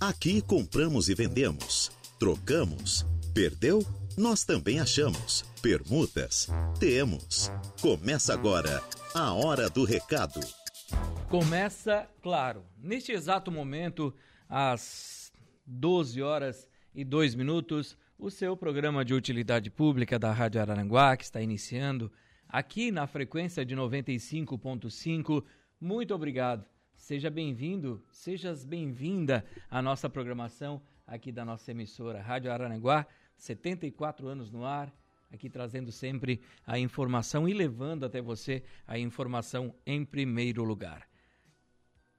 Aqui compramos e vendemos, trocamos, perdeu? Nós também achamos. Permutas? Temos. Começa agora a Hora do Recado. Começa, claro, neste exato momento, às 12 horas e 2 minutos, o seu programa de utilidade pública da Rádio Araranguá, que está iniciando aqui na frequência de 95.5. Muito obrigado. Seja bem-vindo, sejas bem-vinda à nossa programação aqui da nossa emissora Rádio Araranguá, 74 anos no ar, aqui trazendo sempre a informação e levando até você a informação em primeiro lugar.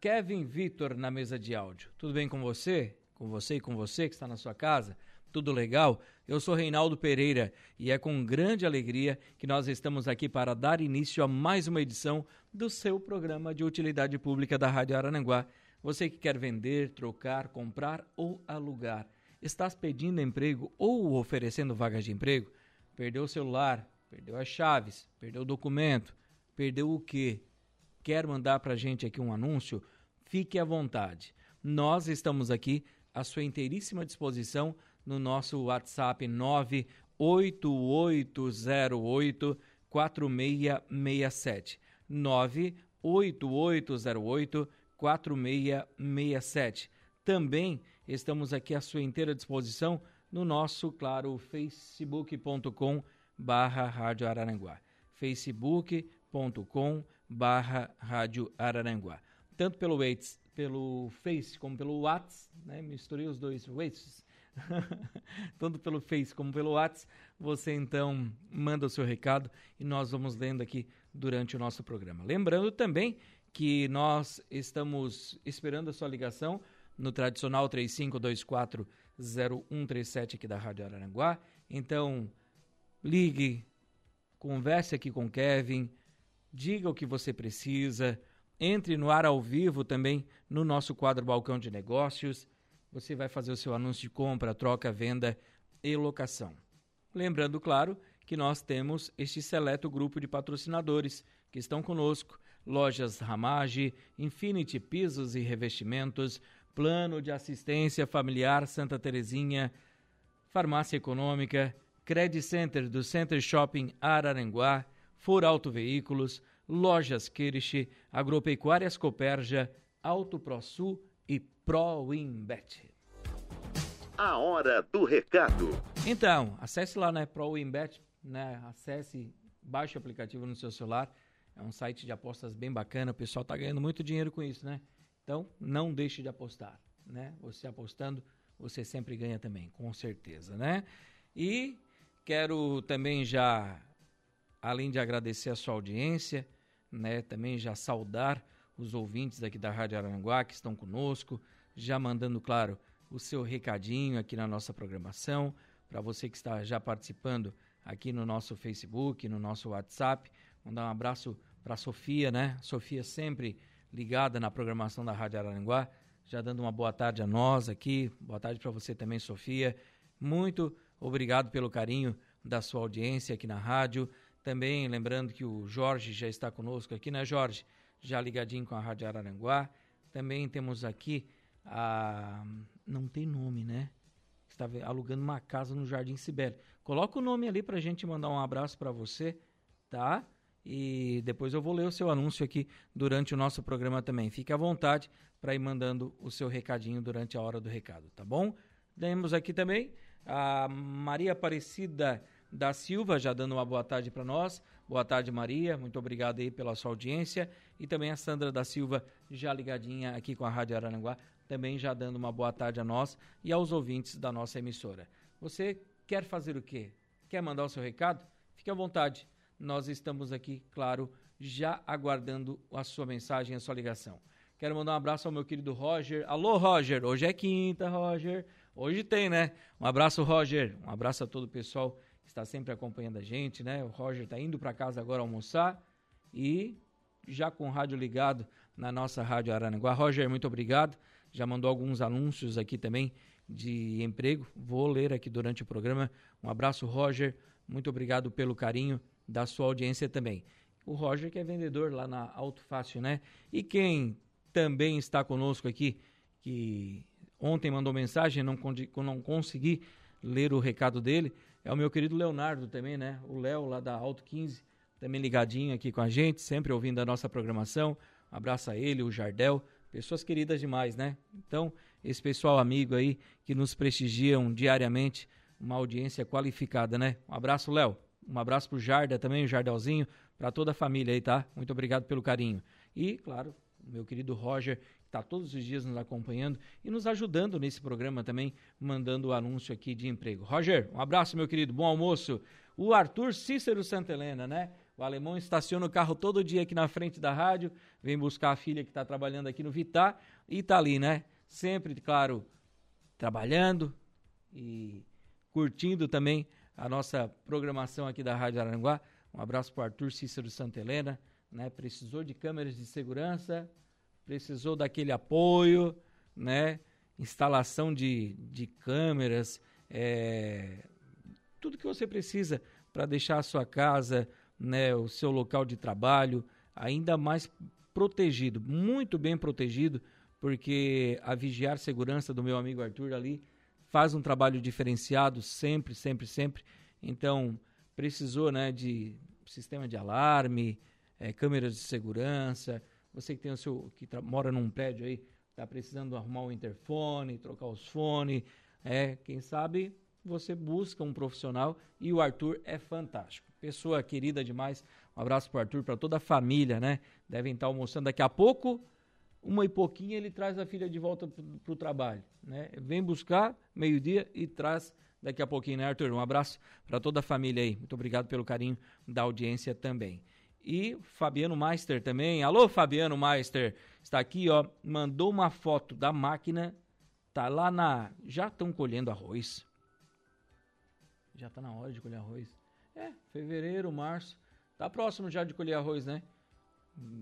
Kevin Vitor na mesa de áudio. Tudo bem com você? Com você e com você que está na sua casa? Tudo legal? Eu sou Reinaldo Pereira e é com grande alegria que nós estamos aqui para dar início a mais uma edição do seu programa de utilidade pública da Rádio Arananguá. Você que quer vender, trocar, comprar ou alugar, estás pedindo emprego ou oferecendo vagas de emprego? Perdeu o celular, perdeu as chaves, perdeu o documento, perdeu o quê? Quer mandar para a gente aqui um anúncio? Fique à vontade. Nós estamos aqui à sua inteiríssima disposição no nosso WhatsApp 98808 4667. 98808 4667. Também estamos aqui à sua inteira disposição no nosso, claro, facebook.com barra Rádio Araranguá. facebook.com barra Rádio Araranguá. Tanto pelo, Waits, pelo Face como pelo WhatsApp, né? misturei os dois Waits, tanto pelo Face como pelo WhatsApp, você então manda o seu recado e nós vamos lendo aqui durante o nosso programa. Lembrando também que nós estamos esperando a sua ligação no tradicional 35240137 aqui da Rádio Araranguá. Então, ligue, converse aqui com Kevin, diga o que você precisa, entre no ar ao vivo também no nosso quadro Balcão de Negócios você vai fazer o seu anúncio de compra, troca, venda e locação. Lembrando, claro, que nós temos este seleto grupo de patrocinadores que estão conosco: Lojas Ramage, Infinity Pisos e Revestimentos, Plano de Assistência Familiar Santa Terezinha, Farmácia Econômica, Credit Center do Center Shopping Araranguá, For Auto Veículos, Lojas Kirsch, Agropecuárias Coperja, Auto ProSul e ProWinBet. A hora do recado. Então, acesse lá na né, ProWinBet, né? Acesse, baixe o aplicativo no seu celular. É um site de apostas bem bacana, o pessoal está ganhando muito dinheiro com isso, né? Então, não deixe de apostar, né? Você apostando, você sempre ganha também, com certeza, né? E quero também já, além de agradecer a sua audiência, né? Também já saudar os ouvintes aqui da Rádio Aranguá que estão conosco, já mandando, claro, o seu recadinho aqui na nossa programação. Para você que está já participando aqui no nosso Facebook, no nosso WhatsApp, mandar um abraço para Sofia, né? Sofia sempre ligada na programação da Rádio Aranguá, já dando uma boa tarde a nós aqui. Boa tarde para você também, Sofia. Muito obrigado pelo carinho da sua audiência aqui na rádio. Também lembrando que o Jorge já está conosco aqui, né, Jorge? Já ligadinho com a Rádio Araranguá. Também temos aqui a. Não tem nome, né? Está alugando uma casa no Jardim Sibério. Coloca o nome ali para a gente mandar um abraço para você, tá? E depois eu vou ler o seu anúncio aqui durante o nosso programa também. Fique à vontade para ir mandando o seu recadinho durante a hora do recado, tá bom? Temos aqui também a Maria Aparecida da Silva, já dando uma boa tarde para nós. Boa tarde, Maria. Muito obrigado aí pela sua audiência. E também a Sandra da Silva, já ligadinha aqui com a Rádio Araranguá, também já dando uma boa tarde a nós e aos ouvintes da nossa emissora. Você quer fazer o quê? Quer mandar o seu recado? Fique à vontade. Nós estamos aqui, claro, já aguardando a sua mensagem, a sua ligação. Quero mandar um abraço ao meu querido Roger. Alô, Roger. Hoje é quinta, Roger. Hoje tem, né? Um abraço, Roger. Um abraço a todo o pessoal está sempre acompanhando a gente, né? O Roger está indo para casa agora almoçar e já com o rádio ligado na nossa Rádio Aranaguá. Roger, muito obrigado. Já mandou alguns anúncios aqui também de emprego. Vou ler aqui durante o programa. Um abraço, Roger. Muito obrigado pelo carinho da sua audiência também. O Roger que é vendedor lá na Alto Fácil, né? E quem também está conosco aqui, que ontem mandou mensagem, não, não consegui ler o recado dele, é o meu querido Leonardo também, né? O Léo lá da Alto 15, também ligadinho aqui com a gente, sempre ouvindo a nossa programação. Um abraço a ele, o Jardel, pessoas queridas demais, né? Então, esse pessoal amigo aí que nos prestigiam diariamente, uma audiência qualificada, né? Um abraço, Léo. Um abraço pro Jarda também, o Jardelzinho, para toda a família aí, tá? Muito obrigado pelo carinho. E, claro, meu querido Roger, está todos os dias nos acompanhando e nos ajudando nesse programa também, mandando o anúncio aqui de emprego. Roger, um abraço, meu querido, bom almoço. O Arthur Cícero Santa Helena, né? O alemão estaciona o carro todo dia aqui na frente da rádio, vem buscar a filha que está trabalhando aqui no Vitar e está ali, né? Sempre, claro, trabalhando e curtindo também a nossa programação aqui da Rádio Aranguá. Um abraço para o Arthur Cícero Santa Helena, né? Precisou de câmeras de segurança, precisou daquele apoio, né? Instalação de, de câmeras, é, tudo que você precisa para deixar a sua casa, né, o seu local de trabalho ainda mais protegido, muito bem protegido, porque a vigiar segurança do meu amigo Arthur ali faz um trabalho diferenciado sempre, sempre, sempre. Então, precisou né, de sistema de alarme, é, câmeras de segurança. Você que tem o seu que mora num prédio aí, está precisando arrumar um interfone, trocar os fones, é, quem sabe você busca um profissional e o Arthur é fantástico. Pessoa querida demais. Um abraço para Arthur, para toda a família, né? Devem estar almoçando daqui a pouco. Uma e pouquinho ele traz a filha de volta para o trabalho, né? Vem buscar meio-dia e traz daqui a pouquinho, né, Arthur? Um abraço para toda a família aí. Muito obrigado pelo carinho da audiência também. E Fabiano Meister também. Alô, Fabiano Meister. Está aqui, ó. Mandou uma foto da máquina. Tá lá na. Já estão colhendo arroz. Já está na hora de colher arroz. É, fevereiro, março. Tá próximo já de colher arroz, né?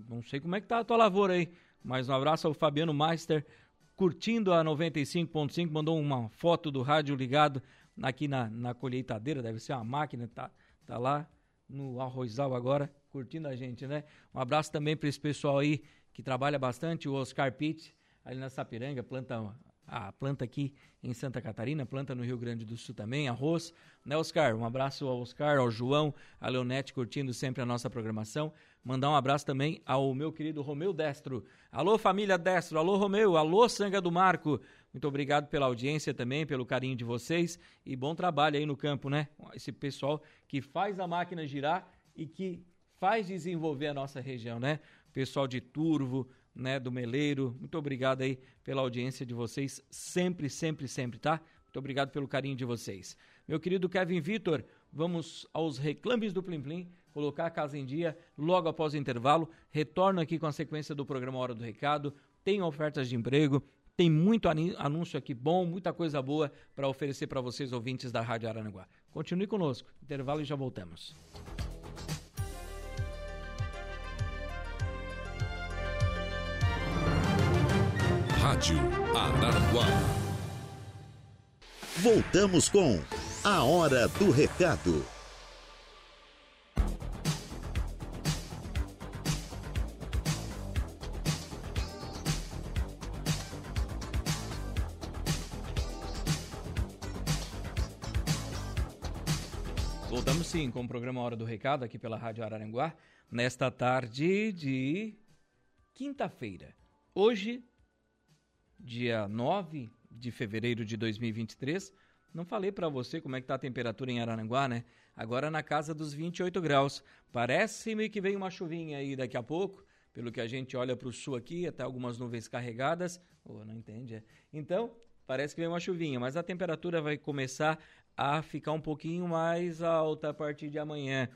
Não sei como é que tá a tua lavoura aí. Mas um abraço ao Fabiano Meister, curtindo a 95.5, mandou uma foto do rádio ligado aqui na, na colheitadeira, deve ser uma máquina, tá, tá lá no arrozal agora, curtindo a gente, né? Um abraço também para esse pessoal aí que trabalha bastante, o Oscar Pitt, ali na Sapiranga, planta a planta aqui em Santa Catarina, planta no Rio Grande do Sul também, arroz, né, Oscar? Um abraço ao Oscar, ao João, a Leonete curtindo sempre a nossa programação. Mandar um abraço também ao meu querido Romeu Destro. Alô, família Destro, alô, Romeu, alô, Sanga do Marco. Muito obrigado pela audiência também, pelo carinho de vocês e bom trabalho aí no campo, né? Esse pessoal que faz a máquina girar e que faz desenvolver a nossa região, né? Pessoal de Turvo, né, do Meleiro. Muito obrigado aí pela audiência de vocês, sempre, sempre, sempre, tá? Muito obrigado pelo carinho de vocês. Meu querido Kevin Vitor, vamos aos reclames do Plim Plim, colocar a casa em dia logo após o intervalo. Retorno aqui com a sequência do programa Hora do Recado. Tem ofertas de emprego, tem muito anúncio aqui bom, muita coisa boa para oferecer para vocês, ouvintes da Rádio Aranaguá. Continue conosco. Intervalo e já voltamos. Rádio Araranguá. Voltamos com A Hora do Recado. Voltamos sim com o programa Hora do Recado aqui pela Rádio Araranguá, nesta tarde de quinta-feira. Hoje, dia 9 de fevereiro de 2023. Não falei para você como é que tá a temperatura em Araranguá, né? Agora na casa dos 28 graus. Parece-me que vem uma chuvinha aí daqui a pouco, pelo que a gente olha para o sul aqui, até algumas nuvens carregadas. Oh, não entende, é? Então, parece que vem uma chuvinha, mas a temperatura vai começar a ficar um pouquinho mais alta a partir de amanhã.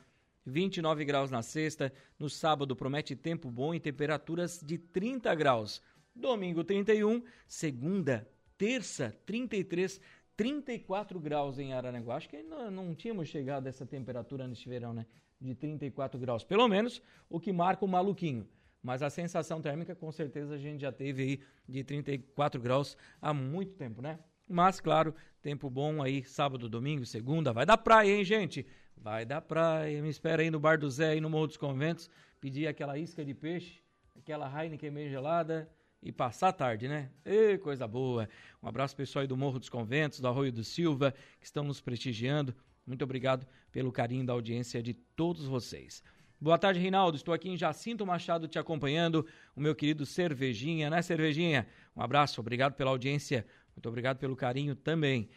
29 graus na sexta, no sábado promete tempo bom e temperaturas de 30 graus. Domingo 31, segunda, terça 33, 34 graus em Araranguá. Acho que ainda não tínhamos chegado a essa temperatura neste verão, né? De 34 graus. Pelo menos o que marca o maluquinho. Mas a sensação térmica, com certeza, a gente já teve aí de 34 graus há muito tempo, né? Mas, claro, tempo bom aí, sábado, domingo, segunda. Vai dar praia, hein, gente? Vai dar praia. Me espera aí no Bar do Zé, aí no Morro dos Conventos. Pedir aquela isca de peixe, aquela Heineken meio gelada e passar a tarde, né? Ê, coisa boa. Um abraço pessoal aí do Morro dos Conventos, do Arroio do Silva, que estão nos prestigiando. Muito obrigado pelo carinho da audiência de todos vocês. Boa tarde, Reinaldo. Estou aqui em Jacinto Machado te acompanhando. O meu querido Cervejinha, né, Cervejinha? Um abraço, obrigado pela audiência. Muito obrigado pelo carinho também.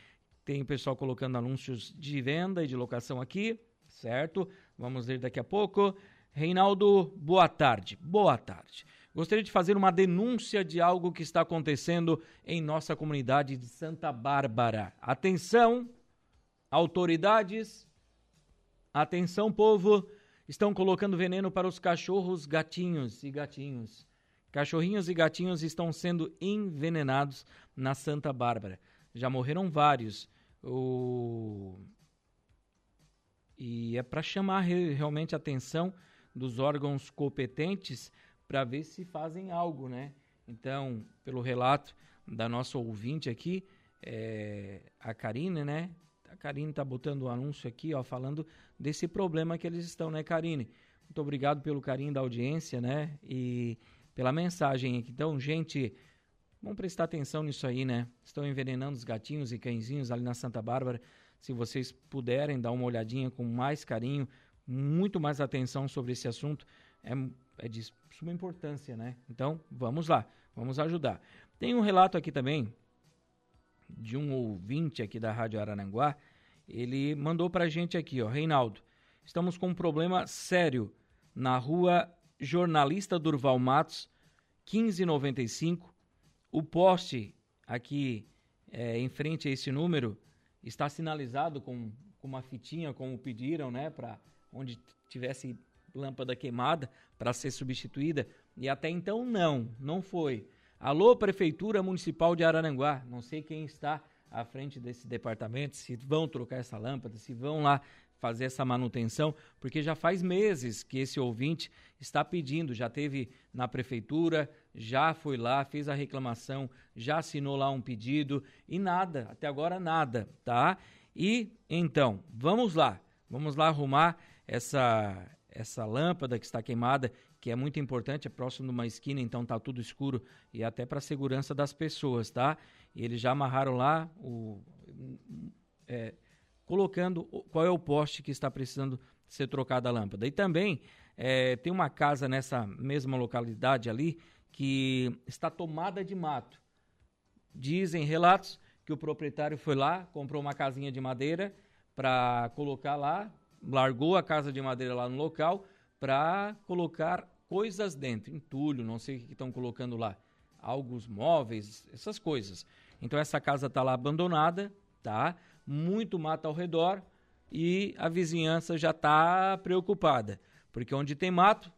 Tem o pessoal colocando anúncios de venda e de locação aqui, certo? Vamos ler daqui a pouco. Reinaldo, boa tarde. Boa tarde. Gostaria de fazer uma denúncia de algo que está acontecendo em nossa comunidade de Santa Bárbara. Atenção, autoridades. Atenção, povo. Estão colocando veneno para os cachorros, gatinhos e gatinhos. Cachorrinhos e gatinhos estão sendo envenenados na Santa Bárbara. Já morreram vários. O... E é para chamar realmente a atenção dos órgãos competentes para ver se fazem algo, né? Então, pelo relato da nossa ouvinte aqui, é, a Karine, né? A Karine está botando o um anúncio aqui, ó, falando desse problema que eles estão, né, Karine? Muito obrigado pelo carinho da audiência, né? E pela mensagem aqui. Então, gente, Vamos prestar atenção nisso aí, né? Estão envenenando os gatinhos e cãezinhos ali na Santa Bárbara. Se vocês puderem dar uma olhadinha com mais carinho, muito mais atenção sobre esse assunto, é, é de suma importância, né? Então, vamos lá, vamos ajudar. Tem um relato aqui também de um ouvinte aqui da Rádio Arananguá. Ele mandou pra gente aqui, ó, Reinaldo, estamos com um problema sério na rua Jornalista Durval Matos, 1595, o poste aqui é, em frente a esse número está sinalizado com, com uma fitinha, como pediram, né, para onde tivesse lâmpada queimada para ser substituída. E até então não, não foi. Alô, Prefeitura Municipal de Araranguá, não sei quem está à frente desse departamento, se vão trocar essa lâmpada, se vão lá fazer essa manutenção, porque já faz meses que esse ouvinte está pedindo, já teve na prefeitura, já foi lá, fez a reclamação, já assinou lá um pedido e nada, até agora nada, tá? E então, vamos lá, vamos lá arrumar essa essa lâmpada que está queimada, que é muito importante, é próximo de uma esquina, então tá tudo escuro e até para a segurança das pessoas, tá? E eles já amarraram lá o é, colocando qual é o poste que está precisando ser trocada a lâmpada. E também é, tem uma casa nessa mesma localidade ali que está tomada de mato. Dizem relatos que o proprietário foi lá, comprou uma casinha de madeira para colocar lá, largou a casa de madeira lá no local para colocar coisas dentro, entulho, não sei o que estão colocando lá, alguns móveis, essas coisas. Então essa casa está lá abandonada, tá? Muito mato ao redor e a vizinhança já está preocupada, porque onde tem mato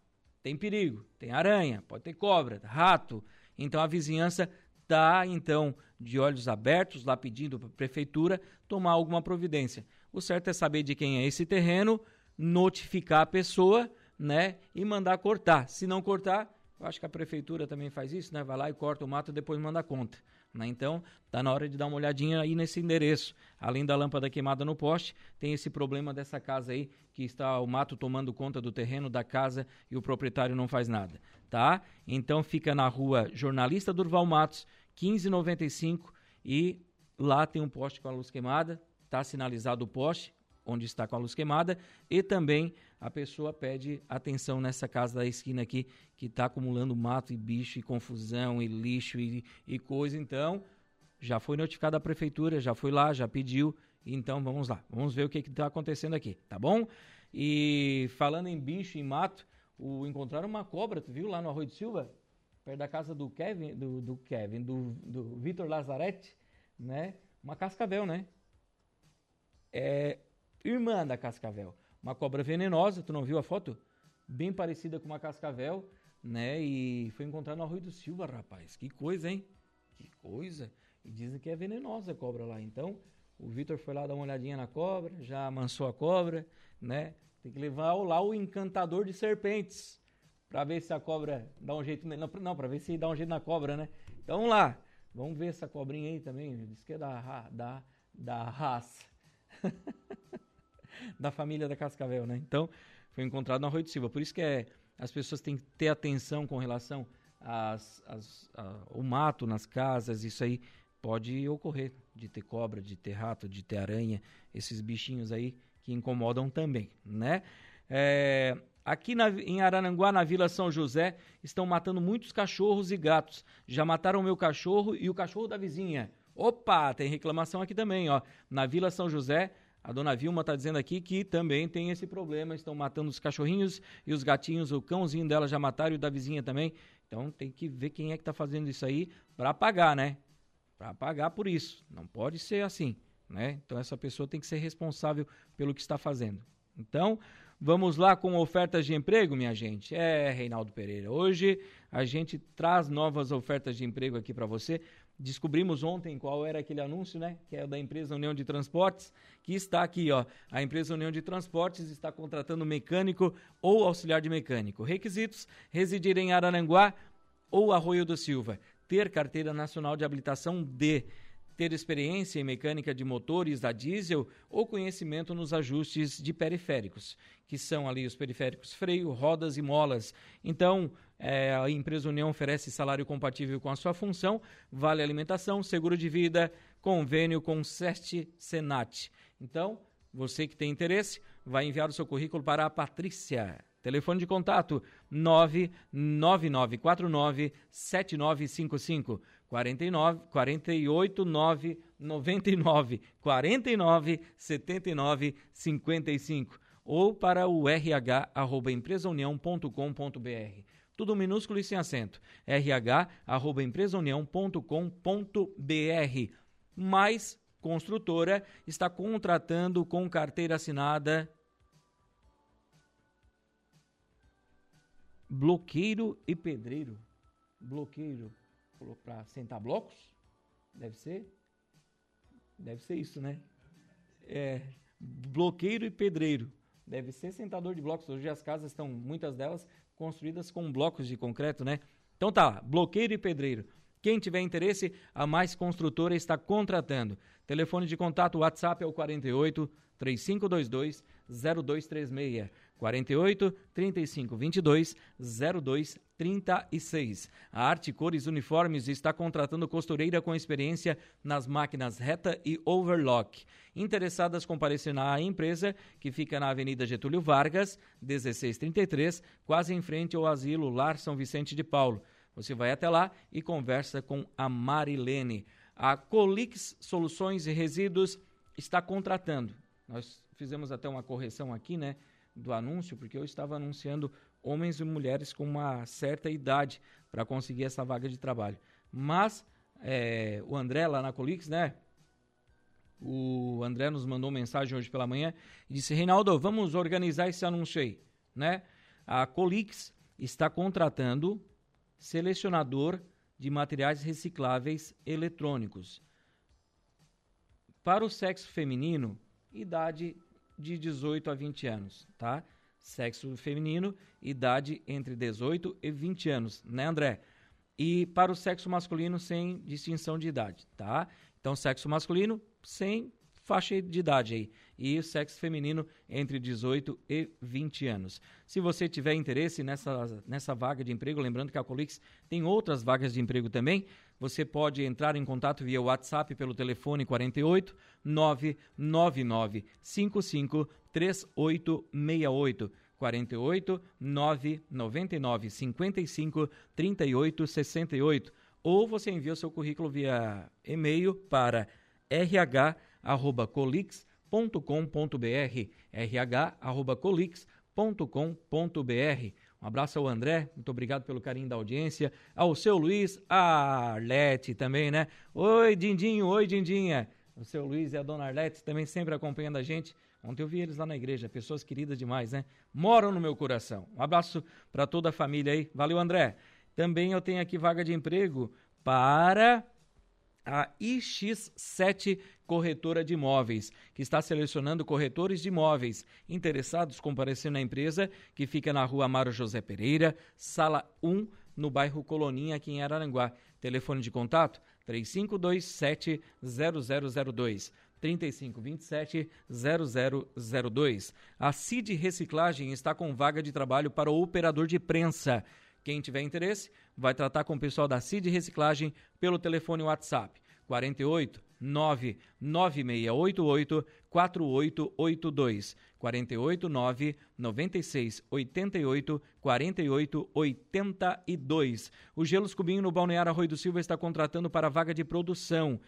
tem perigo, tem aranha, pode ter cobra, rato. Então a vizinhança está então de olhos abertos lá pedindo para a prefeitura tomar alguma providência. O certo é saber de quem é esse terreno, notificar a pessoa, né, e mandar cortar. Se não cortar, eu acho que a prefeitura também faz isso, né? Vai lá e corta o mato e depois manda conta. Né? Então, está na hora de dar uma olhadinha aí nesse endereço. Além da lâmpada queimada no poste, tem esse problema dessa casa aí, que está o mato tomando conta do terreno da casa e o proprietário não faz nada. tá? Então, fica na rua Jornalista Durval Matos, 1595, e lá tem um poste com a luz queimada, está sinalizado o poste, onde está com a luz queimada, e também a pessoa pede atenção nessa casa da esquina aqui, que está acumulando mato e bicho e confusão e lixo e, e coisa. Então, já foi notificada a prefeitura, já foi lá, já pediu. Então, vamos lá, vamos ver o que está acontecendo aqui, tá bom? E falando em bicho e mato, o, encontraram uma cobra, tu viu lá no Arroio de Silva? Perto da casa do Kevin, do, do Kevin, do, do Vitor Lazarete, né? Uma cascavel, né? É irmã da cascavel uma cobra venenosa, tu não viu a foto? Bem parecida com uma cascavel, né? E foi encontrada no Arroio do Silva, rapaz. Que coisa, hein? Que coisa. E dizem que é venenosa a cobra lá. Então, o Vitor foi lá dar uma olhadinha na cobra, já amansou a cobra, né? Tem que levar lá o encantador de serpentes para ver se a cobra dá um jeito. Não, não para ver se dá um jeito na cobra, né? Então vamos lá. Vamos ver essa cobrinha aí também. Diz que é da, da, da raça. da família da Cascavel, né? Então, foi encontrado no Arroio de Silva. Por isso que é, as pessoas têm que ter atenção com relação as, as, o mato nas casas, isso aí pode ocorrer de ter cobra, de ter rato, de ter aranha, esses bichinhos aí que incomodam também, né? É, aqui na, em Araranguá, na Vila São José, estão matando muitos cachorros e gatos. Já mataram o meu cachorro e o cachorro da vizinha. Opa, tem reclamação aqui também, ó. Na Vila São José, a dona Vilma está dizendo aqui que também tem esse problema. Estão matando os cachorrinhos e os gatinhos. O cãozinho dela já mataram e o da vizinha também. Então tem que ver quem é que está fazendo isso aí para pagar, né? Para pagar por isso. Não pode ser assim, né? Então essa pessoa tem que ser responsável pelo que está fazendo. Então, vamos lá com ofertas de emprego, minha gente. É, Reinaldo Pereira. Hoje a gente traz novas ofertas de emprego aqui para você. Descobrimos ontem qual era aquele anúncio, né? Que é da empresa União de Transportes, que está aqui, ó. A empresa União de Transportes está contratando mecânico ou auxiliar de mecânico. Requisitos: residir em Araranguá ou Arroio do Silva, ter carteira nacional de habilitação D, ter experiência em mecânica de motores a diesel ou conhecimento nos ajustes de periféricos, que são ali os periféricos freio, rodas e molas. Então, é, a empresa União oferece salário compatível com a sua função, vale alimentação, seguro de vida, convênio com SEST Senat. Então, você que tem interesse, vai enviar o seu currículo para a Patrícia. Telefone de contato 99949 7955 49 48 9 99 49 79 55 ou para o rh@empresaunião.com.br tudo minúsculo e sem acento. rh@empresaunião.com.br. Mais construtora está contratando com carteira assinada bloqueiro e pedreiro. Bloqueiro para sentar blocos? Deve ser? Deve ser isso, né? É, bloqueiro e pedreiro. Deve ser sentador de blocos. Hoje as casas estão, muitas delas, construídas com blocos de concreto, né? Então tá, bloqueiro e pedreiro. Quem tiver interesse, a Mais Construtora está contratando. Telefone de contato WhatsApp é o 48 3522 0236. 48 35 22 02 36. A Arte Cores Uniformes está contratando costureira com experiência nas máquinas reta e overlock. Interessadas comparecer na empresa, que fica na Avenida Getúlio Vargas, 1633, quase em frente ao asilo Lar São Vicente de Paulo. Você vai até lá e conversa com a Marilene. A Colix Soluções e Resíduos está contratando. Nós fizemos até uma correção aqui, né, do anúncio, porque eu estava anunciando homens e mulheres com uma certa idade para conseguir essa vaga de trabalho. Mas é, o André lá na Colix, né, o André nos mandou mensagem hoje pela manhã e disse: Reinaldo, vamos organizar esse anúncio aí. Né? A Colix está contratando selecionador de materiais recicláveis eletrônicos. Para o sexo feminino, idade de 18 a 20 anos, tá? Sexo feminino, idade entre 18 e 20 anos, né, André? E para o sexo masculino, sem distinção de idade, tá? Então, sexo masculino, sem faixa de idade aí. E o sexo feminino entre 18 e 20 anos. Se você tiver interesse nessa, nessa vaga de emprego, lembrando que a Colix tem outras vagas de emprego também, você pode entrar em contato via WhatsApp pelo telefone 48 999 55 3868. 48 999 55 38 68 ou você envia o seu currículo via e-mail para rh@colix.com.br, rh@colix.com.br. Um abraço ao André, muito obrigado pelo carinho da audiência. Ao seu Luiz, a Arlete também, né? Oi, Dindinho, oi, Dindinha. O seu Luiz e a dona Arlete também sempre acompanhando a gente. Ontem eu vi eles lá na igreja, pessoas queridas demais, né? Moram no meu coração. Um abraço para toda a família aí. Valeu, André. Também eu tenho aqui vaga de emprego para a IX7 Corretora de Imóveis, que está selecionando corretores de imóveis interessados comparecer na empresa, que fica na rua Amaro José Pereira, sala 1, no bairro Coloninha, aqui em Araranguá. Telefone de contato 3527 0002. 3527 0002. A CID Reciclagem está com vaga de trabalho para o operador de prensa Quem tiver interesse, vai tratar com o pessoal da CID Reciclagem pelo telefone WhatsApp 48 99688 4882 48 9 96 88 48 82. O Gelos Cubinho no Balneário Arroio do Silva está contratando para vaga de produção.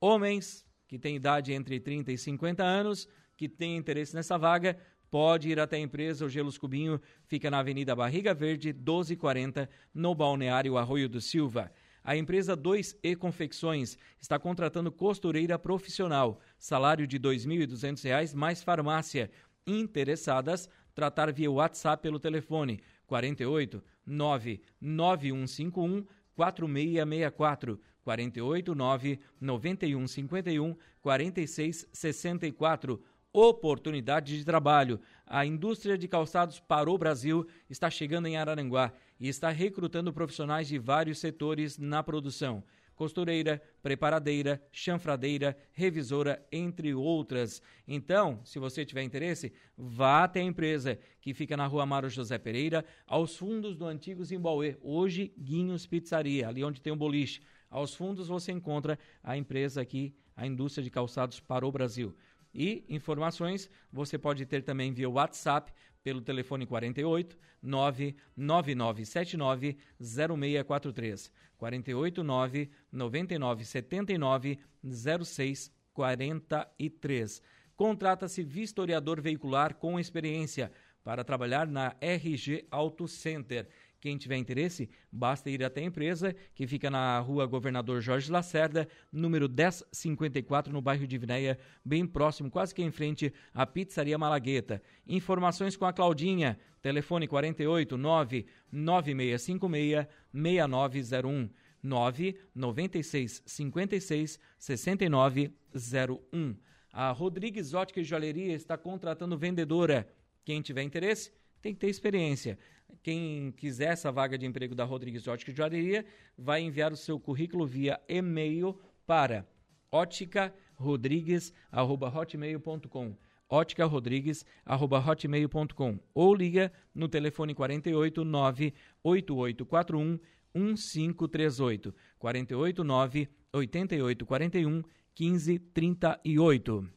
Homens que têm idade entre 30 e 50 anos, que têm interesse nessa vaga, pode ir até a empresa. O Gelos Cubinho fica na Avenida Barriga Verde, 1240, no Balneário Arroio do Silva. A empresa 2E Confecções está contratando costureira profissional, salário de R$ 2.200 mais farmácia. Interessadas, tratar via WhatsApp pelo telefone. 48 99151 4664 48 9 9151 4664 oportunidade de trabalho. A indústria de calçados para o Brasil está chegando em Araranguá e está recrutando profissionais de vários setores na produção. Costureira, preparadeira, chanfradeira, revisora, entre outras. Então, se você tiver interesse, vá até a empresa que fica na rua Amaro José Pereira, aos fundos do antigo Zimbauê, hoje Guinhos Pizzaria, ali onde tem o um boliche. Aos fundos você encontra a empresa aqui, a indústria de calçados para o Brasil. E informações você pode ter também via WhatsApp pelo telefone 48 99979 0643. 48 9979 0643. Contrata-se vistoriador veicular com experiência para trabalhar na RG Auto Center. Quem tiver interesse, basta ir até a empresa, que fica na rua Governador Jorge Lacerda, número 1054, no bairro de Vinéia, bem próximo, quase que em frente à Pizzaria Malagueta. Informações com a Claudinha, telefone 48 9 9656 6901. 9 96 56 6901. A Rodrigues Ótica e Joalheria está contratando vendedora. Quem tiver interesse, tem que ter experiência. Quem quiser essa vaga de emprego da Rodrigues Ótica e Joalheria vai enviar o seu currículo via e-mail para óticarodrigues@hotmail.com óticarodrigues@hotmail.com ou liga no telefone 48 98841 1538 48 9 88 41 15 38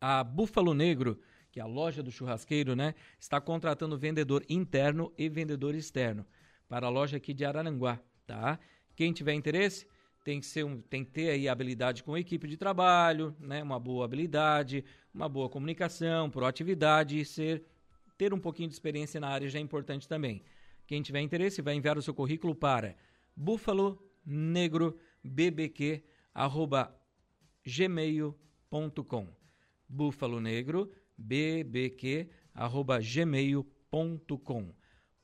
a Búfalo Negro que é a loja do churrasqueiro, né, está contratando vendedor interno e vendedor externo para a loja aqui de Araranguá, tá? Quem tiver interesse, tem que, ser um, tem que ter aí habilidade com a equipe de trabalho, né, uma boa habilidade, uma boa comunicação, proatividade e ser ter um pouquinho de experiência na área já é importante também. Quem tiver interesse vai enviar o seu currículo para búfalo negro bbq gmail.com búfalo negro bbq@gmail.com.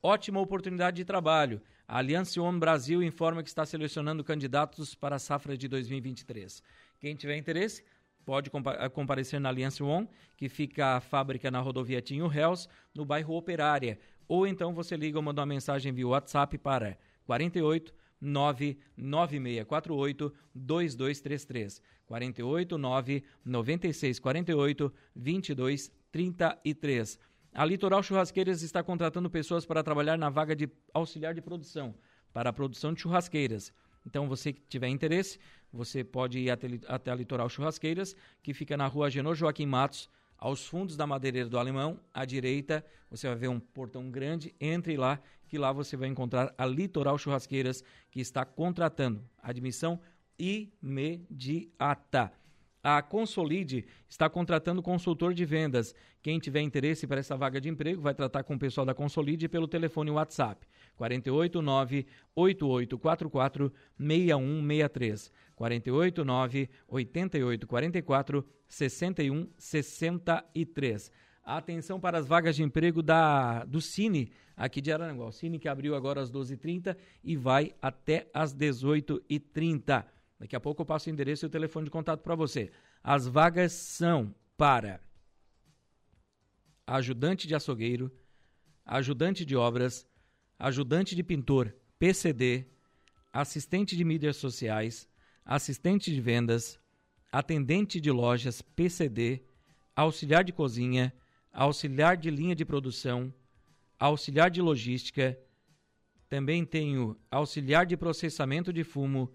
Ótima oportunidade de trabalho. A Aliança One Brasil informa que está selecionando candidatos para a safra de 2023. Quem tiver interesse, pode eh, comparecer na Aliança One, que fica a fábrica na rodovia Tinho Réus, no bairro Operária. Ou então você liga ou manda uma mensagem via WhatsApp para 48 99648 2233. 48 9 96 48 22 33. A Litoral Churrasqueiras está contratando pessoas para trabalhar na vaga de auxiliar de produção, para a produção de churrasqueiras. Então, você que tiver interesse, você pode ir até, até a Litoral Churrasqueiras, que fica na rua Genô Joaquim Matos, aos fundos da Madeireira do Alemão, à direita, você vai ver um portão grande, entre lá, que lá você vai encontrar a Litoral Churrasqueiras, que está contratando admissão imediata. A Consolide está contratando consultor de vendas. Quem tiver interesse para essa vaga de emprego vai tratar com o pessoal da Consolide pelo telefone WhatsApp 489 8844 6163 489 8844 6163. Atenção para as vagas de emprego da, do Cine, aqui de Araranguá. O Cine que abriu agora às 12h30 e vai até às 18h30. Daqui a pouco eu passo o endereço e o telefone de contato para você. As vagas são para ajudante de açougueiro, ajudante de obras, ajudante de pintor, PCD, assistente de mídias sociais, assistente de vendas, atendente de lojas, PCD, auxiliar de cozinha, auxiliar de linha de produção, auxiliar de logística, Também tenho auxiliar de processamento de fumo,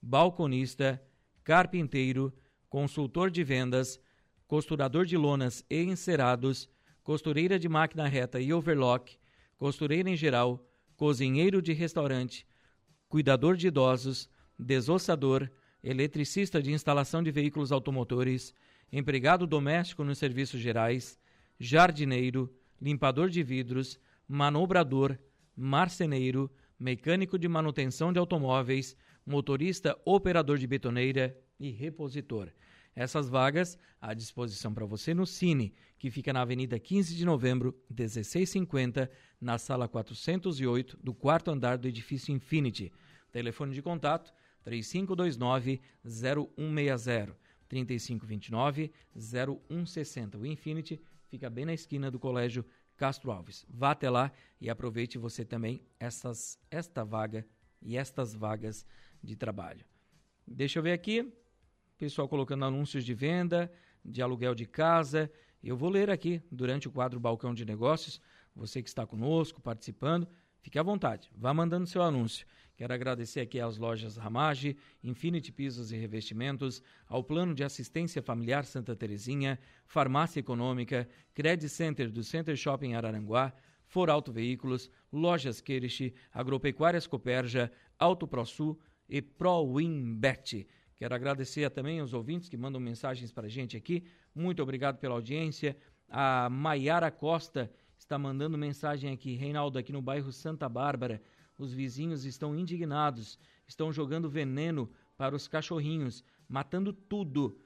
balconista, carpinteiro, consultor de vendas, costurador de lonas e encerados, costureira de máquina reta e overlock, costureira em geral, cozinheiro de restaurante, cuidador de idosos, desossador, eletricista de instalação de veículos automotores, empregado doméstico nos serviços gerais, jardineiro, limpador de vidros, manobrador, marceneiro, mecânico de manutenção de automóveis, motorista operador de betoneira e repositor. Essas vagas à disposição para você no Cine, que fica na Avenida 15 de Novembro, 1650, na sala 408 do quarto andar do edifício Infinity. Telefone de contato 3529 0160 3529 0160. O Infinity fica bem na esquina do Colégio Castro Alves. Vá até lá e aproveite você também essas, esta vaga e estas vagas de trabalho. Deixa eu ver aqui, pessoal colocando anúncios de venda, de aluguel de casa. Eu vou ler aqui durante o quadro Balcão de Negócios. Você que está conosco, participando, fique à vontade, vá mandando seu anúncio. Quero agradecer aqui às lojas Ramage, Infinity Pisos e Revestimentos, ao Plano de Assistência Familiar Santa Terezinha, Farmácia Econômica, Credit Center do Center Shopping Araranguá, For Auto Veículos, Lojas Queirich, Agropecuárias Coperja, Auto ProSul e ProWinBet. Quero agradecer também aos ouvintes que mandam mensagens para a gente aqui. Muito obrigado pela audiência. A Maiara Costa está mandando mensagem aqui. Reinaldo, aqui no bairro Santa Bárbara os vizinhos estão indignados, estão jogando veneno para os cachorrinhos, matando tudo,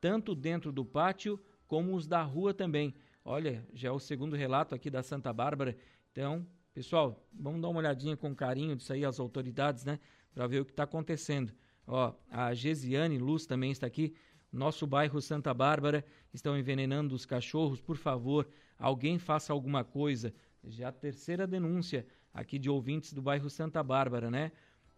tanto dentro do pátio como os da rua também. Olha, já é o segundo relato aqui da Santa Bárbara. Então, pessoal, vamos dar uma olhadinha com carinho disso aí às autoridades, né? Para ver o que está acontecendo. Ó, a Gesiane Luz também está aqui. Nosso bairro Santa Bárbara estão envenenando os cachorros. Por favor, alguém faça alguma coisa. Já a terceira denúncia aqui de ouvintes do bairro Santa Bárbara, né?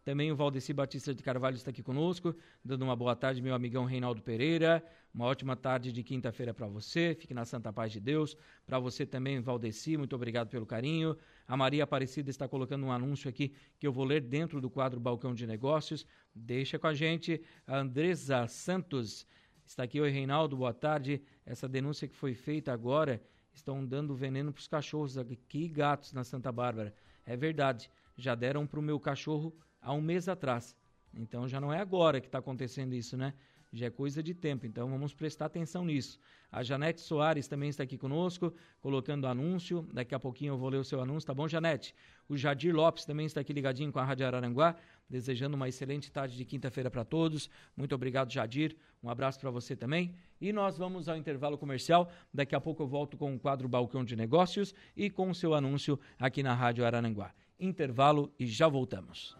Também o Valdeci Batista de Carvalho está aqui conosco, dando uma boa tarde, meu amigão Reinaldo Pereira. Uma ótima tarde de quinta-feira para você. Fique na Santa Paz de Deus. Para você também, Valdeci, muito obrigado pelo carinho. A Maria Aparecida está colocando um anúncio aqui que eu vou ler dentro do quadro Balcão de Negócios. Deixa com a gente. A Andresa Santos está aqui. Oi, Reinaldo, boa tarde. Essa denúncia que foi feita agora estão dando veneno para os cachorros aqui e gatos na Santa Bárbara. É verdade, já deram para o meu cachorro há um mês atrás. Então já não é agora que está acontecendo isso, né? Já é coisa de tempo, então vamos prestar atenção nisso. A Janete Soares também está aqui conosco, colocando anúncio. Daqui a pouquinho eu vou ler o seu anúncio, tá bom, Janete? O Jadir Lopes também está aqui ligadinho com a Rádio Araranguá, desejando uma excelente tarde de quinta-feira para todos. Muito obrigado, Jadir. Um abraço para você também. E nós vamos ao intervalo comercial. Daqui a pouco eu volto com o quadro Balcão de Negócios e com o seu anúncio aqui na Rádio Araranguá. Intervalo e já voltamos.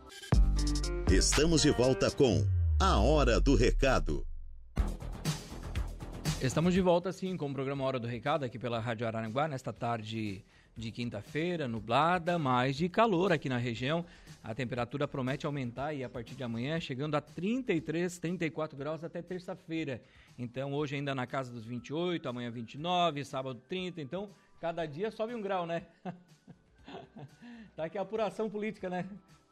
Estamos de volta com A Hora do Recado. Estamos de volta, sim, com o programa Hora do Recado aqui pela Rádio Araranguá, nesta tarde de quinta-feira, nublada, mas de calor aqui na região. A temperatura promete aumentar e a partir de amanhã chegando a 33, 34 graus até terça-feira. Então hoje ainda na casa dos 28, amanhã 29, sábado 30. Então cada dia sobe um grau, né? tá aqui a apuração política, né?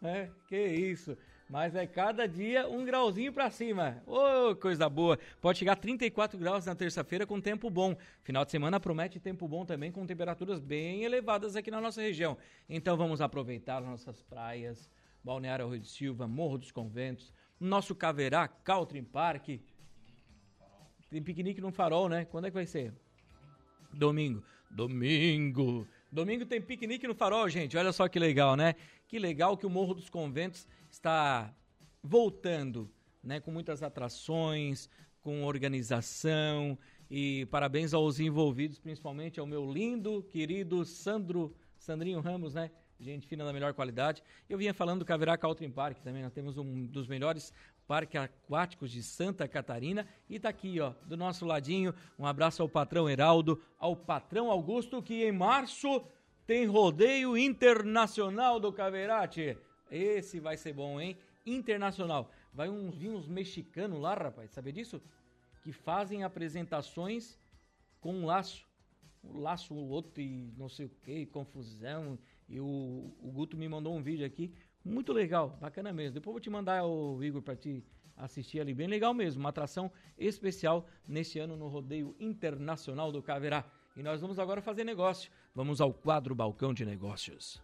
É, que isso. Mas é cada dia um grauzinho para cima. Ô, oh, coisa boa. Pode chegar a 34 graus na terça-feira com tempo bom. Final de semana promete tempo bom também com temperaturas bem elevadas aqui na nossa região. Então vamos aproveitar nossas praias, Balneário Rio de Silva, Morro dos Conventos, nosso Caverá, Caltrim Park. Tem piquenique no farol, né? Quando é que vai ser? Domingo. Domingo. Domingo tem piquenique no farol, gente. Olha só que legal, né? Que legal que o Morro dos Conventos está voltando, né, com muitas atrações, com organização e parabéns aos envolvidos, principalmente ao meu lindo, querido Sandro, Sandrinho Ramos, né? Gente fina da melhor qualidade. Eu vinha falando do Caverá Caltrim Park também, nós temos um dos melhores parques aquáticos de Santa Catarina e tá aqui, ó, do nosso ladinho, um abraço ao patrão Heraldo, ao patrão Augusto, que em março tem rodeio internacional do Caverate. Esse vai ser bom, hein? Internacional. Vai uns, vir uns mexicanos lá, rapaz, sabe disso? Que fazem apresentações com um laço. Um laço, o outro e não sei o que, confusão. E o, o Guto me mandou um vídeo aqui, muito legal, bacana mesmo. Depois vou te mandar o Igor para te assistir ali, bem legal mesmo. Uma atração especial neste ano no Rodeio Internacional do Caverá. E nós vamos agora fazer negócio. Vamos ao quadro Balcão de Negócios.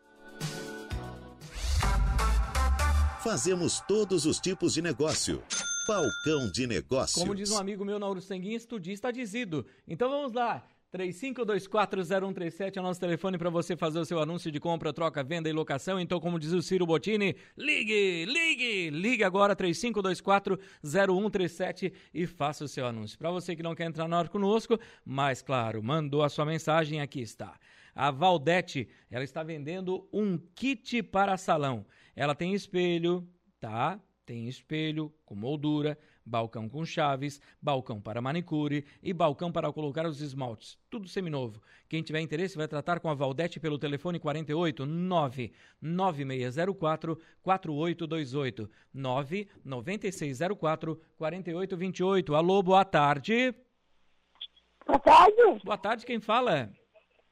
Fazemos todos os tipos de negócio. Balcão de Negócios. Como diz um amigo meu na Uruçanguinha, estudista dizido. Então vamos lá. 35240137 é o nosso telefone para você fazer o seu anúncio de compra, troca, venda e locação. Então, como diz o Ciro Bottini, ligue, ligue, ligue agora 35240137 e faça o seu anúncio. Para você que não quer entrar na hora conosco, mas claro, mandou a sua mensagem, aqui está. A Valdete, ela está vendendo um kit para salão. Ela tem espelho, tá? Tem espelho com moldura, balcão com chaves, balcão para manicure e balcão para colocar os esmaltes. Tudo seminovo. Quem tiver interesse vai tratar com a Valdete pelo telefone 48 99604 4828 99604 4828. Alô, boa tarde. Boa tarde. Boa tarde, quem fala?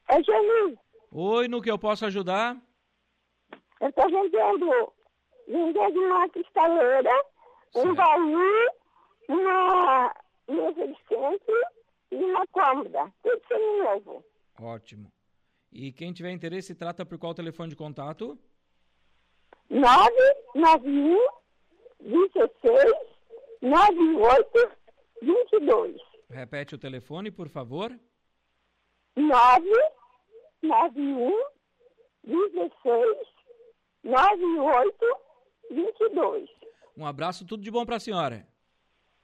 É Geni. Oi, no que eu posso ajudar? Eu estou vendendo, vendendo uma cristaleira, um baú, uma mesa de centro e uma cômoda. Tudo seminovo. Ótimo. E quem tiver interesse, trata por qual telefone de contato? 991 16 98 22. Repete o telefone, por favor. 991 16 98 22. Um abraço, tudo de bom para a senhora.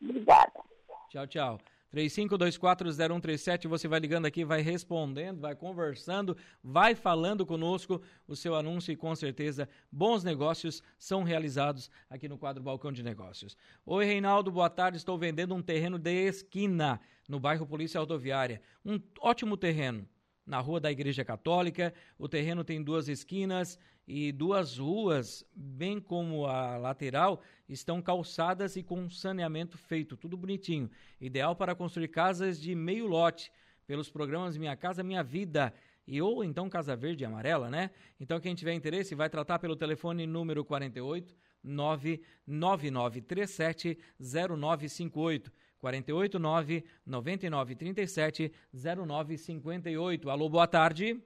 Obrigada. Tchau, tchau. 35240137, você vai ligando aqui, vai respondendo, vai conversando, vai falando conosco o seu anúncio e com certeza bons negócios são realizados aqui no quadro Balcão de Negócios. Oi, Reinaldo, boa tarde. Estou vendendo um terreno de esquina no bairro Polícia Rodoviária. Um ótimo terreno na rua da Igreja Católica. O terreno tem duas esquinas e duas ruas, bem como a lateral, estão calçadas e com saneamento feito, tudo bonitinho. Ideal para construir casas de meio lote, pelos programas Minha Casa Minha Vida. E ou então Casa Verde e Amarela, né? Então quem tiver interesse vai tratar pelo telefone número 48 99937 0958. 489 9937 0958. Alô, boa tarde.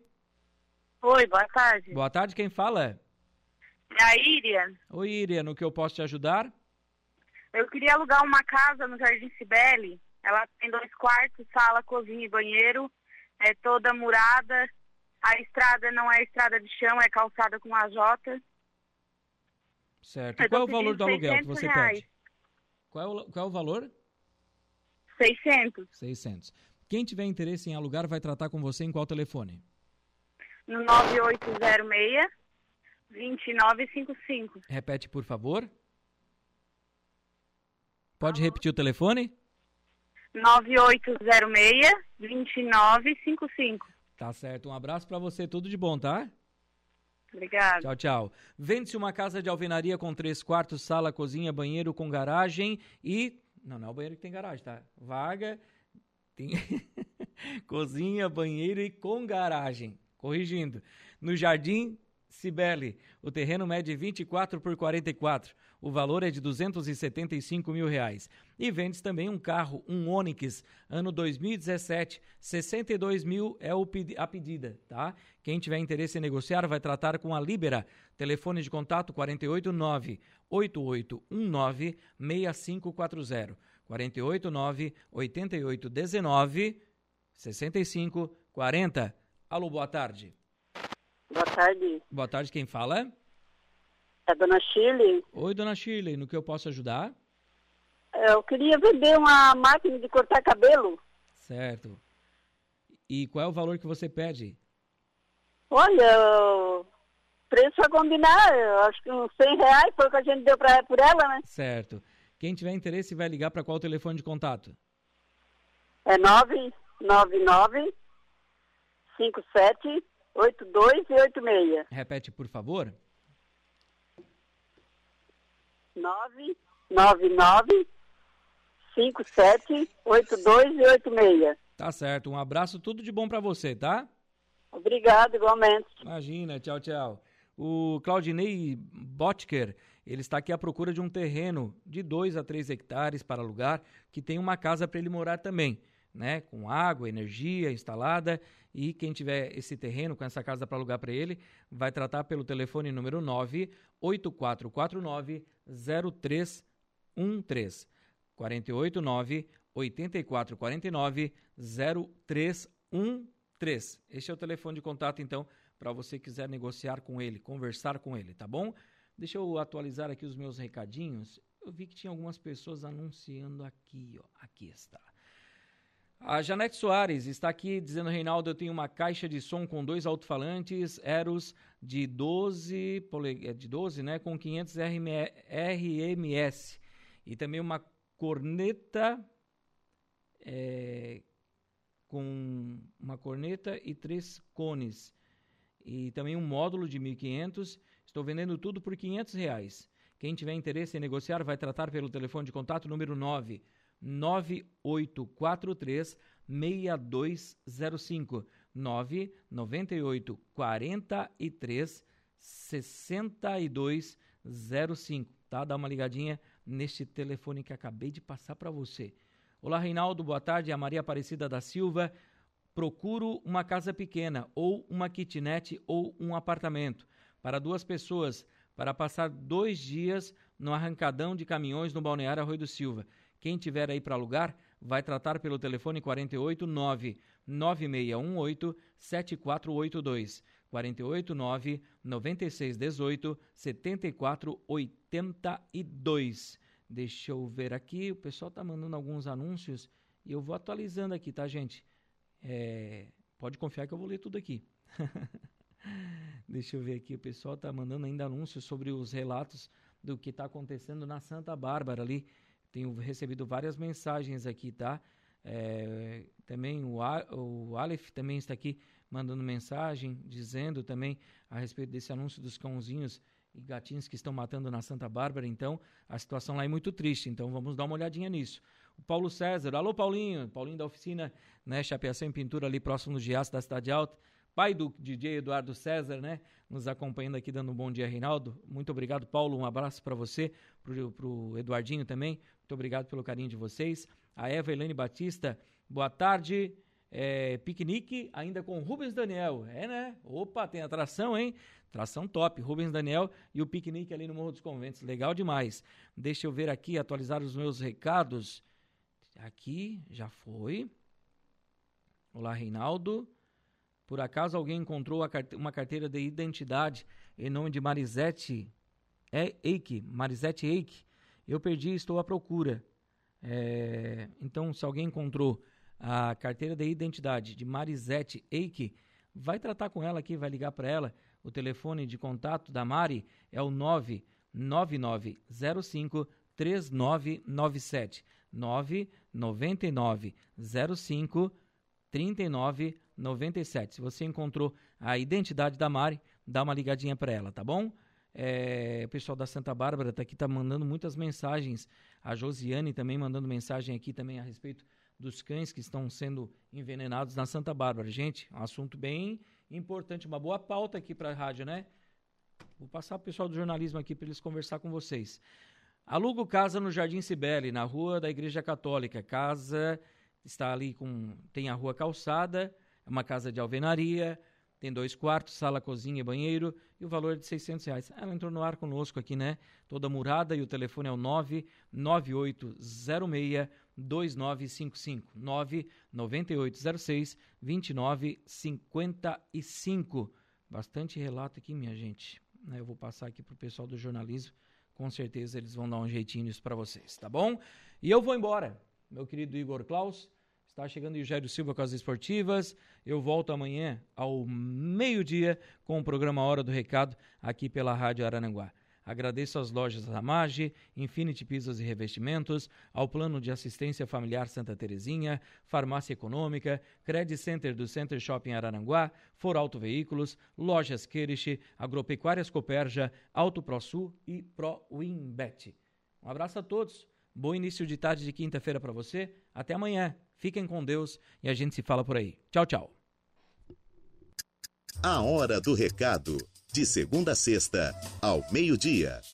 Oi, boa tarde. Boa tarde, quem fala? É a Íria. Oi, Íria, no que eu posso te ajudar? Eu queria alugar uma casa no Jardim Cibele. Ela tem dois quartos, sala, cozinha e banheiro. É toda murada. A estrada não é estrada de chão, é calçada com AJ. Certo. Qual é o valor do aluguel que você reais. pede? Qual é, o, qual é o valor? 600. 600. Quem tiver interesse em alugar vai tratar com você em qual telefone? No 9806 2955. Repete, por favor. Pode repetir o telefone? 9806 2955. Tá certo. Um abraço para você. Tudo de bom, tá? Obrigada. Tchau, tchau. Vende-se uma casa de alvenaria com três quartos, sala, cozinha, banheiro com garagem e. Não, não é o banheiro que tem garagem, tá? Vaga, tem cozinha, banheiro e com garagem. Corrigindo. No Jardim Cibele, o terreno mede 24 por 44. O valor é de 275 mil reais. E vende também um carro, um Onix, ano 2017. 62 mil é a pedida, tá? Quem tiver interesse em negociar vai tratar com a Libera. Telefone de contato 489 8819 6540. 489 8819 6540. Alô, boa tarde. Boa tarde. Boa tarde, quem fala? É a dona Shirley. Oi, dona Shirley, no que eu posso ajudar? Eu queria vender uma máquina de cortar cabelo. Certo. E qual é o valor que você pede? Olha, preço a combinar, acho que uns 100 reais foi o que a gente deu pra, por ela, né? Certo. Quem tiver interesse vai ligar para qual telefone de contato? É 999 57 82 e 86. Repete, por favor. 999 57 82 e 86. Tá certo. Um abraço, tudo de bom para você, tá? Obrigado, igualmente. Imagina, tchau, tchau. O Claudinei Botker, ele está aqui à procura de um terreno de 2 a 3 hectares para alugar, que tem uma casa para ele morar também, né? Com água, energia instalada. E quem tiver esse terreno com essa casa para alugar para ele, vai tratar pelo telefone número 98449 0313. 489 8449 0313. Este é o telefone de contato, então, para você quiser negociar com ele, conversar com ele, tá bom? Deixa eu atualizar aqui os meus recadinhos. Eu vi que tinha algumas pessoas anunciando aqui, ó. Aqui está. A Janete Soares está aqui dizendo, Reinaldo, eu tenho uma caixa de som com dois alto-falantes Eros de 12, é de 12, né, com 500 RMS e também uma corneta é, com uma corneta e três cones e também um módulo de 1.500. Estou vendendo tudo por 500 reais. Quem tiver interesse em negociar vai tratar pelo telefone de contato número 9 9843 6205 998 43 6205, tá? Dá uma ligadinha neste telefone que acabei de passar para você. Olá, Reinaldo, boa tarde. É a Maria Aparecida da Silva. Procuro uma casa pequena, ou uma kitnet, ou um apartamento, para duas pessoas, para passar dois dias no arrancadão de caminhões no Balneário Arroio do Silva. Quem tiver aí para alugar, vai tratar pelo telefone 489 9618 7482. 489 9618 7482. Deixa eu ver aqui, o pessoal tá mandando alguns anúncios e eu vou atualizando aqui, tá, gente? É, pode confiar que eu vou ler tudo aqui. Deixa eu ver aqui, o pessoal tá mandando ainda anúncios sobre os relatos do que está acontecendo na Santa Bárbara ali tenho recebido várias mensagens aqui, tá? É, também o, o Aleph também está aqui mandando mensagem, dizendo também a respeito desse anúncio dos cãozinhos e gatinhos que estão matando na Santa Bárbara. Então, a situação lá é muito triste. Então, vamos dar uma olhadinha nisso. O Paulo César, alô Paulinho, Paulinho da oficina, né, Chapeação em Pintura ali próximo do Giaço da Cidade Alta pai do DJ Eduardo César, né? Nos acompanhando aqui, dando um bom dia, Reinaldo. Muito obrigado, Paulo. Um abraço para você, para o Eduardinho também. Muito obrigado pelo carinho de vocês. A Eva Helene Batista, boa tarde. É, piquenique ainda com Rubens Daniel. É, né? Opa, tem atração, hein? Atração top. Rubens Daniel e o piquenique ali no Morro dos Conventos. Legal demais. Deixa eu ver aqui, atualizar os meus recados. Aqui, já foi. Olá, Reinaldo. Por acaso alguém encontrou carte uma carteira de identidade em nome de Marisete é Eike, Marisete Eike? Eu perdi estou à procura. É, então, se alguém encontrou a carteira de identidade de Marisete Eike, vai tratar com ela aqui, vai ligar para ela. O telefone de contato da Mari é o 99905 3997 99905 3997 97. Se você encontrou a identidade da Mari, dá uma ligadinha para ela, tá bom? É, o pessoal da Santa Bárbara tá aqui tá mandando muitas mensagens. A Josiane também mandando mensagem aqui também a respeito dos cães que estão sendo envenenados na Santa Bárbara. Gente, um assunto bem importante, uma boa pauta aqui para a rádio, né? Vou passar o pessoal do jornalismo aqui para eles conversar com vocês. Alugo casa no Jardim Cibele, na rua da Igreja Católica. Casa está ali com tem a rua calçada é uma casa de alvenaria, tem dois quartos, sala, cozinha e banheiro, e o valor é de 600 reais. Ela entrou no ar conosco aqui, né? Toda murada, e o telefone é o 99806 2955 99806 2955. Bastante relato aqui, minha gente. Né? Eu vou passar aqui para o pessoal do jornalismo. Com certeza eles vão dar um jeitinho nisso para vocês, tá bom? E eu vou embora, meu querido Igor Klaus. Está chegando o Eugério Silva com as esportivas. Eu volto amanhã ao meio-dia com o programa Hora do Recado aqui pela Rádio Arananguá. Agradeço às lojas Ramage, Infinity Pisos e Revestimentos, ao Plano de Assistência Familiar Santa Terezinha, Farmácia Econômica, Credit Center do Center Shopping Araranguá, For Auto Veículos, Lojas Queriche, Agropecuárias Coperja, Auto ProSul e Pro Winbet. Um abraço a todos. Bom início de tarde de quinta-feira para você. Até amanhã. Fiquem com Deus e a gente se fala por aí. Tchau, tchau. A Hora do Recado. De segunda a sexta, ao meio-dia.